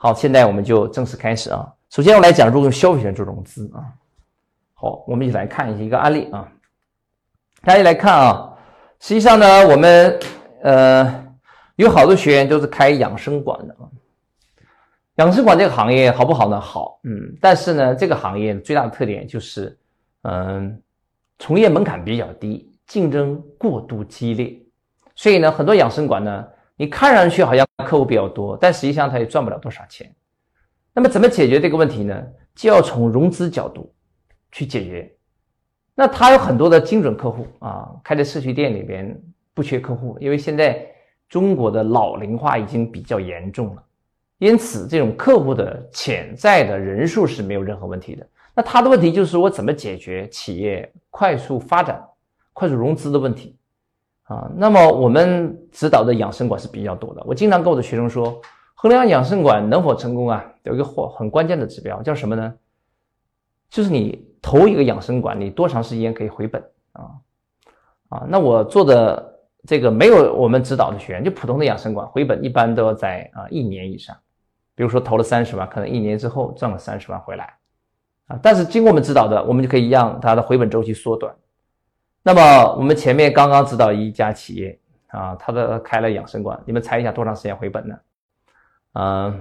好，现在我们就正式开始啊。首先我来讲如何用消费权做融资啊。好，我们一起来看一下一个案例啊。大家来看啊，实际上呢，我们呃有好多学员都是开养生馆的啊。养生馆这个行业好不好呢？好，嗯，但是呢，这个行业最大的特点就是，嗯，从业门槛比较低，竞争过度激烈，所以呢，很多养生馆呢，你看上去好像客户比较多，但实际上他也赚不了多少钱。那么怎么解决这个问题呢？就要从融资角度去解决。那他有很多的精准客户啊，开在社区店里边不缺客户，因为现在中国的老龄化已经比较严重了。因此，这种客户的潜在的人数是没有任何问题的。那他的问题就是我怎么解决企业快速发展、快速融资的问题啊？那么我们指导的养生馆是比较多的。我经常跟我的学生说，衡量养生馆能否成功啊，有一个很关键的指标，叫什么呢？就是你投一个养生馆，你多长时间可以回本啊？啊，那我做的这个没有我们指导的学员，就普通的养生馆回本一般都要在啊一年以上。比如说投了三十万，可能一年之后赚了三十万回来，啊，但是经过我们指导的，我们就可以让它的回本周期缩短。那么我们前面刚刚指导一家企业啊，他的开了养生馆，你们猜一下多长时间回本呢？嗯，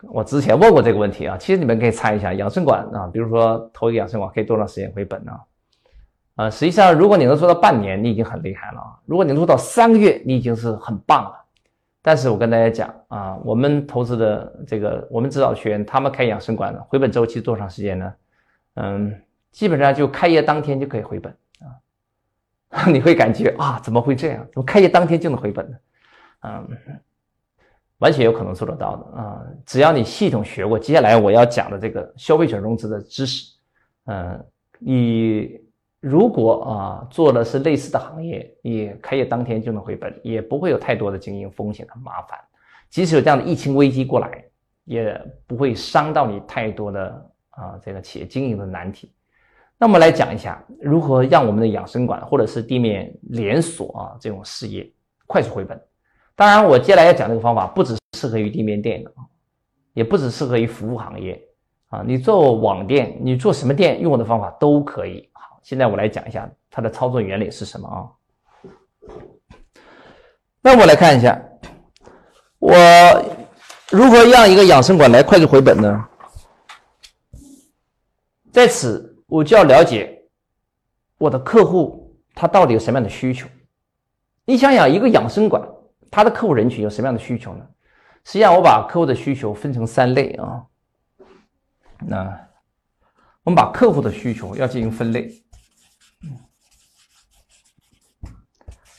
我之前问过这个问题啊，其实你们可以猜一下，养生馆啊，比如说投一个养生馆可以多长时间回本呢？啊，实际上如果你能做到半年，你已经很厉害了啊；如果你能做到三个月，你已经是很棒了。但是我跟大家讲啊，我们投资的这个，我们指导学员他们开养生馆的回本周期多长时间呢？嗯，基本上就开业当天就可以回本啊。你会感觉啊，怎么会这样？怎么开业当天就能回本呢？嗯，完全有可能做得到的啊，只要你系统学过接下来我要讲的这个消费者融资的知识，嗯，你。如果啊做的是类似的行业，你开业当天就能回本，也不会有太多的经营风险和麻烦。即使有这样的疫情危机过来，也不会伤到你太多的啊这个企业经营的难题。那我们来讲一下如何让我们的养生馆或者是地面连锁啊这种事业快速回本。当然，我接下来要讲这个方法不只适合于地面店的啊，也不只适合于服务行业啊。你做网店，你做什么店，用我的方法都可以。好现在我来讲一下它的操作原理是什么啊？那我来看一下，我如何让一个养生馆来快速回本呢？在此，我就要了解我的客户他到底有什么样的需求。你想想，一个养生馆，他的客户人群有什么样的需求呢？实际上，我把客户的需求分成三类啊。那我们把客户的需求要进行分类。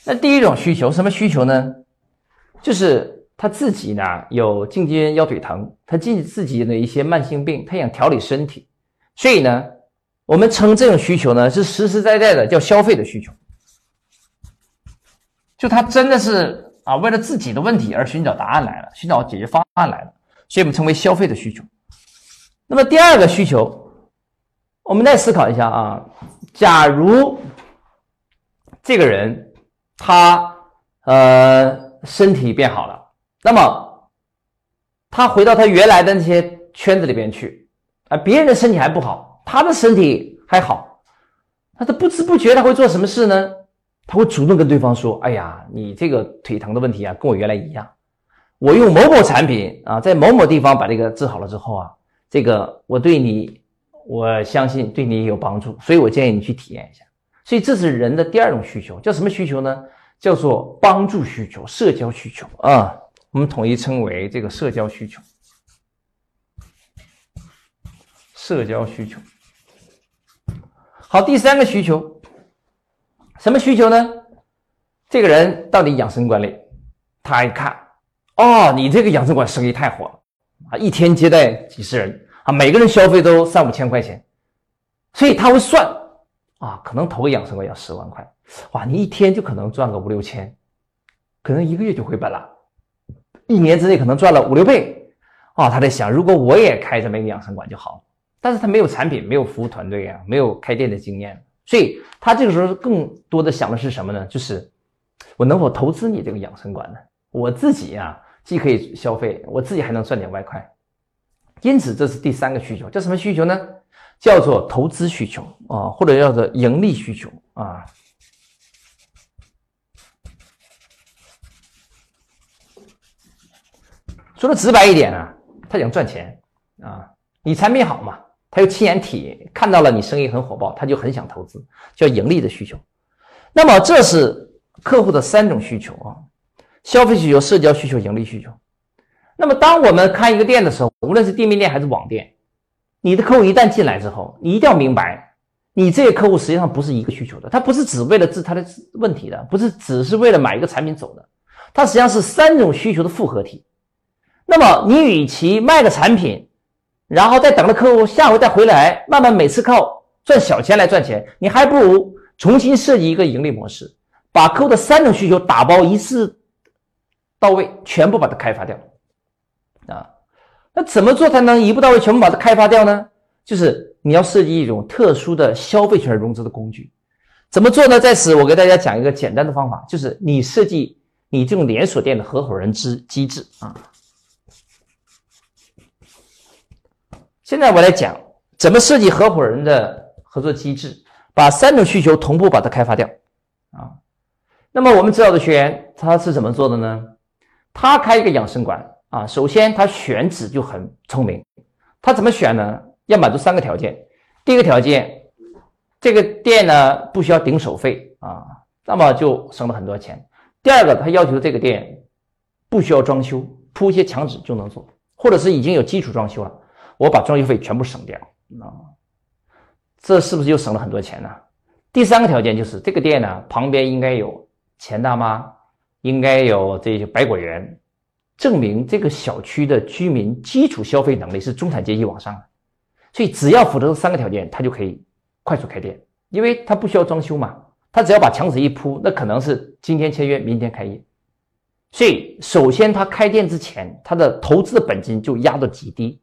那第一种需求什么需求呢？就是他自己呢有颈肩腰腿疼，他自己自己的一些慢性病，他想调理身体，所以呢，我们称这种需求呢是实实在在的叫消费的需求，就他真的是啊为了自己的问题而寻找答案来了，寻找解决方案来了，所以我们称为消费的需求。那么第二个需求，我们再思考一下啊，假如这个人。他呃身体变好了，那么他回到他原来的那些圈子里边去啊，别人的身体还不好，他的身体还好，那他不知不觉他会做什么事呢？他会主动跟对方说：“哎呀，你这个腿疼的问题啊，跟我原来一样，我用某某产品啊，在某某地方把这个治好了之后啊，这个我对你，我相信对你有帮助，所以我建议你去体验一下。”所以这是人的第二种需求，叫什么需求呢？叫做帮助需求、社交需求啊。我们统一称为这个社交需求。社交需求。好，第三个需求，什么需求呢？这个人到底养生馆里，他一看，哦，你这个养生馆生意太火了。啊，一天接待几十人啊，每个人消费都三五千块钱，所以他会算。啊，可能投个养生馆要十万块，哇，你一天就可能赚个五六千，可能一个月就回本了，一年之内可能赚了五六倍，啊，他在想，如果我也开这么一个养生馆就好了，但是他没有产品，没有服务团队啊，没有开店的经验，所以他这个时候更多的想的是什么呢？就是我能否投资你这个养生馆呢？我自己啊，既可以消费，我自己还能赚点外快。因此，这是第三个需求，叫什么需求呢？叫做投资需求啊，或者叫做盈利需求啊。说的直白一点啊，他想赚钱啊，你产品好嘛，还有亲眼体看到了你生意很火爆，他就很想投资，叫盈利的需求。那么这是客户的三种需求啊：消费需求、社交需求、盈利需求。那么当我们开一个店的时候，无论是店面店还是网店，你的客户一旦进来之后，你一定要明白，你这些客户实际上不是一个需求的，他不是只为了治他的问题的，不是只是为了买一个产品走的，他实际上是三种需求的复合体。那么你与其卖个产品，然后再等着客户下回再回来，慢慢每次靠赚小钱来赚钱，你还不如重新设计一个盈利模式，把客户的三种需求打包一次到位，全部把它开发掉。啊，那怎么做才能一步到位全部把它开发掉呢？就是你要设计一种特殊的消费权融资的工具。怎么做呢？在此我给大家讲一个简单的方法，就是你设计你这种连锁店的合伙人之机制啊。现在我来讲怎么设计合伙人的合作机制，把三种需求同步把它开发掉啊。那么我们知道的学员他是怎么做的呢？他开一个养生馆啊，首先他选址就很聪明，他怎么选呢？要满足三个条件。第一个条件，这个店呢不需要顶手费啊，那么就省了很多钱。第二个，他要求这个店不需要装修，铺一些墙纸就能做，或者是已经有基础装修了。我把装修费全部省掉，啊，这是不是又省了很多钱呢？第三个条件就是这个店呢旁边应该有钱大妈，应该有这些百果园，证明这个小区的居民基础消费能力是中产阶级往上的，所以只要符合这三个条件，他就可以快速开店，因为他不需要装修嘛，他只要把墙纸一铺，那可能是今天签约，明天开业，所以首先他开店之前，他的投资的本金就压到极低。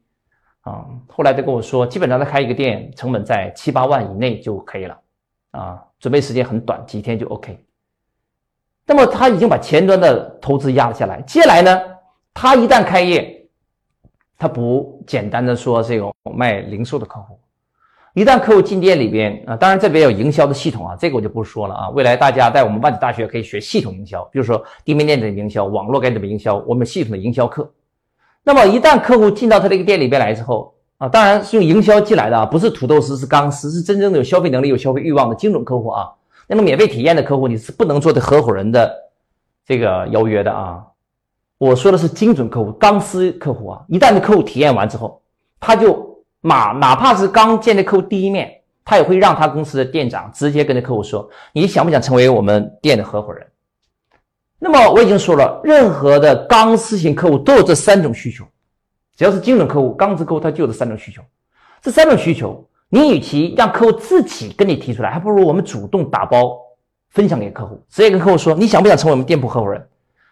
啊，后来他跟我说，基本上他开一个店，成本在七八万以内就可以了，啊，准备时间很短，几天就 OK。那么他已经把前端的投资压了下来，接下来呢，他一旦开业，他不简单的说这种卖零售的客户，一旦客户进店里边啊，当然这边有营销的系统啊，这个我就不说了啊。未来大家在我们万里大学可以学系统营销，比如说地面店的营销、网络该怎么营销，我们系统的营销课。那么一旦客户进到他这个店里边来之后啊，当然是用营销进来的啊，不是土豆丝，是钢丝，是真正的有消费能力、有消费欲望的精准客户啊。那么免费体验的客户，你是不能做的合伙人的这个邀约的啊。我说的是精准客户、钢丝客户啊。一旦的客户体验完之后，他就马哪怕是刚见的客户第一面，他也会让他公司的店长直接跟这客户说：“你想不想成为我们店的合伙人？”那么我已经说了，任何的钢丝型客户都有这三种需求，只要是精准客户、钢丝客户，他就有这三种需求。这三种需求，你与其让客户自己跟你提出来，还不如我们主动打包分享给客户，直接跟客户说，你想不想成为我们店铺合伙人？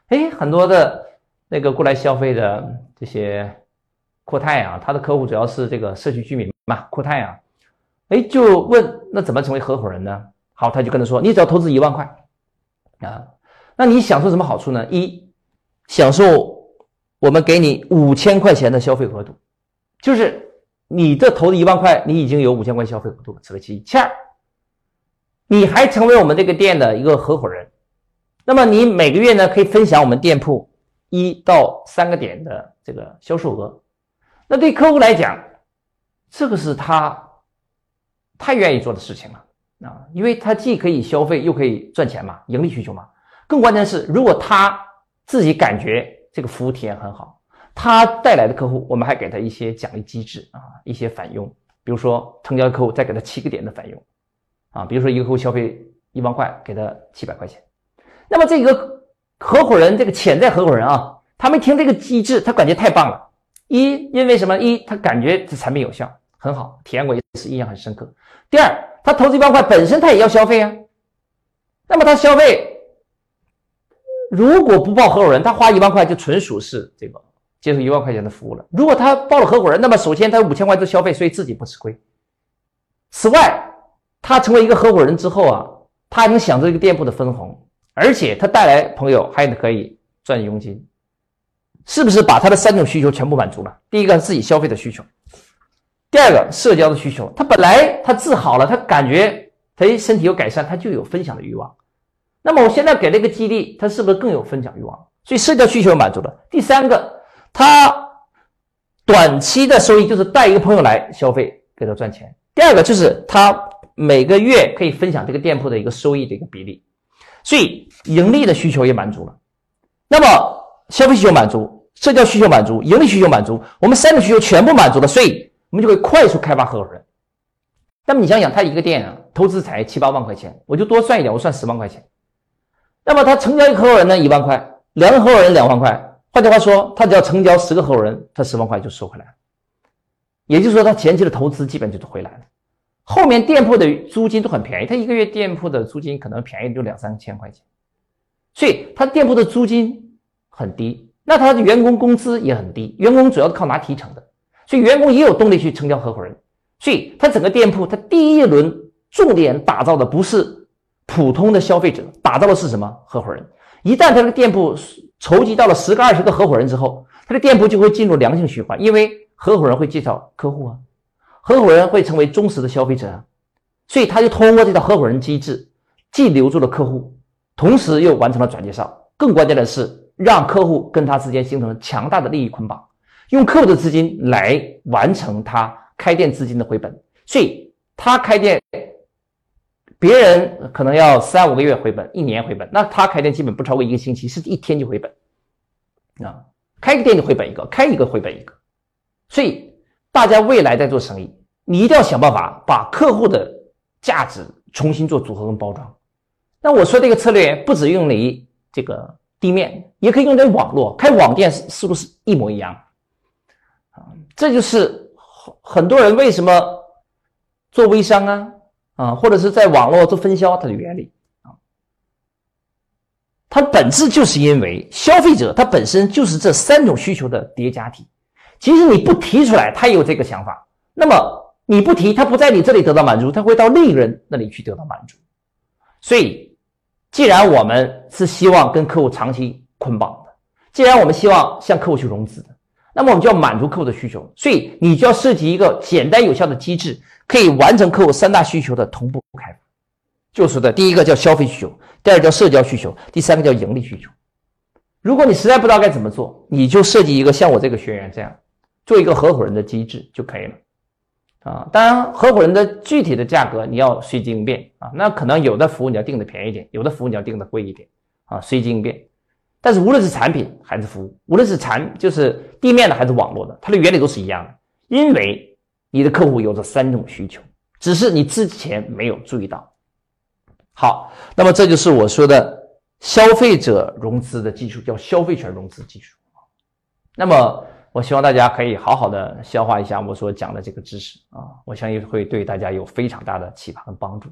哎，很多的那个过来消费的这些阔太啊，他的客户主要是这个社区居民嘛，阔太啊，哎，就问那怎么成为合伙人呢？好，他就跟他说，你只要投资一万块啊。那你享受什么好处呢？一，享受我们给你五千块钱的消费额度，就是你这投的一万块，你已经有五千块消费额度，这个其一。其二，你还成为我们这个店的一个合伙人，那么你每个月呢可以分享我们店铺一到三个点的这个销售额。那对客户来讲，这个是他太愿意做的事情了啊，因为他既可以消费又可以赚钱嘛，盈利需求嘛。更关键是，如果他自己感觉这个服务体验很好，他带来的客户，我们还给他一些奖励机制啊，一些返佣，比如说成交客户再给他七个点的返佣，啊，比如说一个客户消费一万块，给他七百块钱。那么这个合伙人，这个潜在合伙人啊，他们听这个机制，他感觉太棒了。一，因为什么？一，他感觉这产品有效，很好，体验过一次，印象很深刻。第二，他投资一万块，本身他也要消费啊，那么他消费。如果不报合伙人，他花一万块就纯属是这个接受一万块钱的服务了。如果他报了合伙人，那么首先他五千块的消费，所以自己不吃亏。此外，他成为一个合伙人之后啊，他还能享受一个店铺的分红，而且他带来朋友还可以赚佣金。是不是把他的三种需求全部满足了？第一个是自己消费的需求，第二个社交的需求。他本来他治好了，他感觉他身体有改善，他就有分享的欲望。那么我现在给了一个激励，他是不是更有分享欲望？所以社交需求满足了。第三个，他短期的收益就是带一个朋友来消费给他赚钱。第二个就是他每个月可以分享这个店铺的一个收益的一个比例。所以盈利的需求也满足了。那么消费需求满足，社交需求满足，盈利需求满足，我们三种需求全部满足了，所以我们就会快速开发合伙人。那么你想想，他一个店啊，投资才七八万块钱，我就多算一点，我算十万块钱。那么他成交一个合伙人呢，一万块，两个合伙人两万块。换句话说，他只要成交十个合伙人，他十万块就收回来了。也就是说，他前期的投资基本就是回来了。后面店铺的租金都很便宜，他一个月店铺的租金可能便宜就两三千块钱，所以他店铺的租金很低，那他的员工工资也很低，员工主要是靠拿提成的，所以员工也有动力去成交合伙人。所以他整个店铺，他第一轮重点打造的不是。普通的消费者打造的是什么合伙人？一旦他这个店铺筹集到了十个、二十个合伙人之后，他的店铺就会进入良性循环，因为合伙人会介绍客户啊，合伙人会成为忠实的消费者啊，所以他就通过这套合伙人机制，既留住了客户，同时又完成了转介绍。更关键的是，让客户跟他之间形成强大的利益捆绑，用客户的资金来完成他开店资金的回本，所以他开店。别人可能要三五个月回本，一年回本，那他开店基本不超过一个星期，是一天就回本。啊，开个店就回本一个，开一个回本一个。所以大家未来在做生意，你一定要想办法把客户的价值重新做组合跟包装。那我说这个策略不只用于这个地面，也可以用在网络。开网店是不是一模一样？啊，这就是很很多人为什么做微商啊？啊，或者是在网络做分销，它的原理啊，它本质就是因为消费者他本身就是这三种需求的叠加体。其实你不提出来，他也有这个想法，那么你不提，他不在你这里得到满足，他会到另一个人那里去得到满足。所以，既然我们是希望跟客户长期捆绑的，既然我们希望向客户去融资的，那么我们就要满足客户的需求，所以你就要设计一个简单有效的机制。可以完成客户三大需求的同步开发，就是的第一个叫消费需求，第二个叫社交需求，第三个叫盈利需求。如果你实在不知道该怎么做，你就设计一个像我这个学员这样，做一个合伙人的机制就可以了。啊，当然合伙人的具体的价格你要随机应变啊，那可能有的服务你要定的便宜点，有的服务你要定的贵一点啊，随机应变。但是无论是产品还是服务，无论是产就是地面的还是网络的，它的原理都是一样的，因为。你的客户有这三种需求，只是你之前没有注意到。好，那么这就是我说的消费者融资的技术，叫消费权融资技术。那么我希望大家可以好好的消化一下我所讲的这个知识啊，我相信会对大家有非常大的启发和帮助。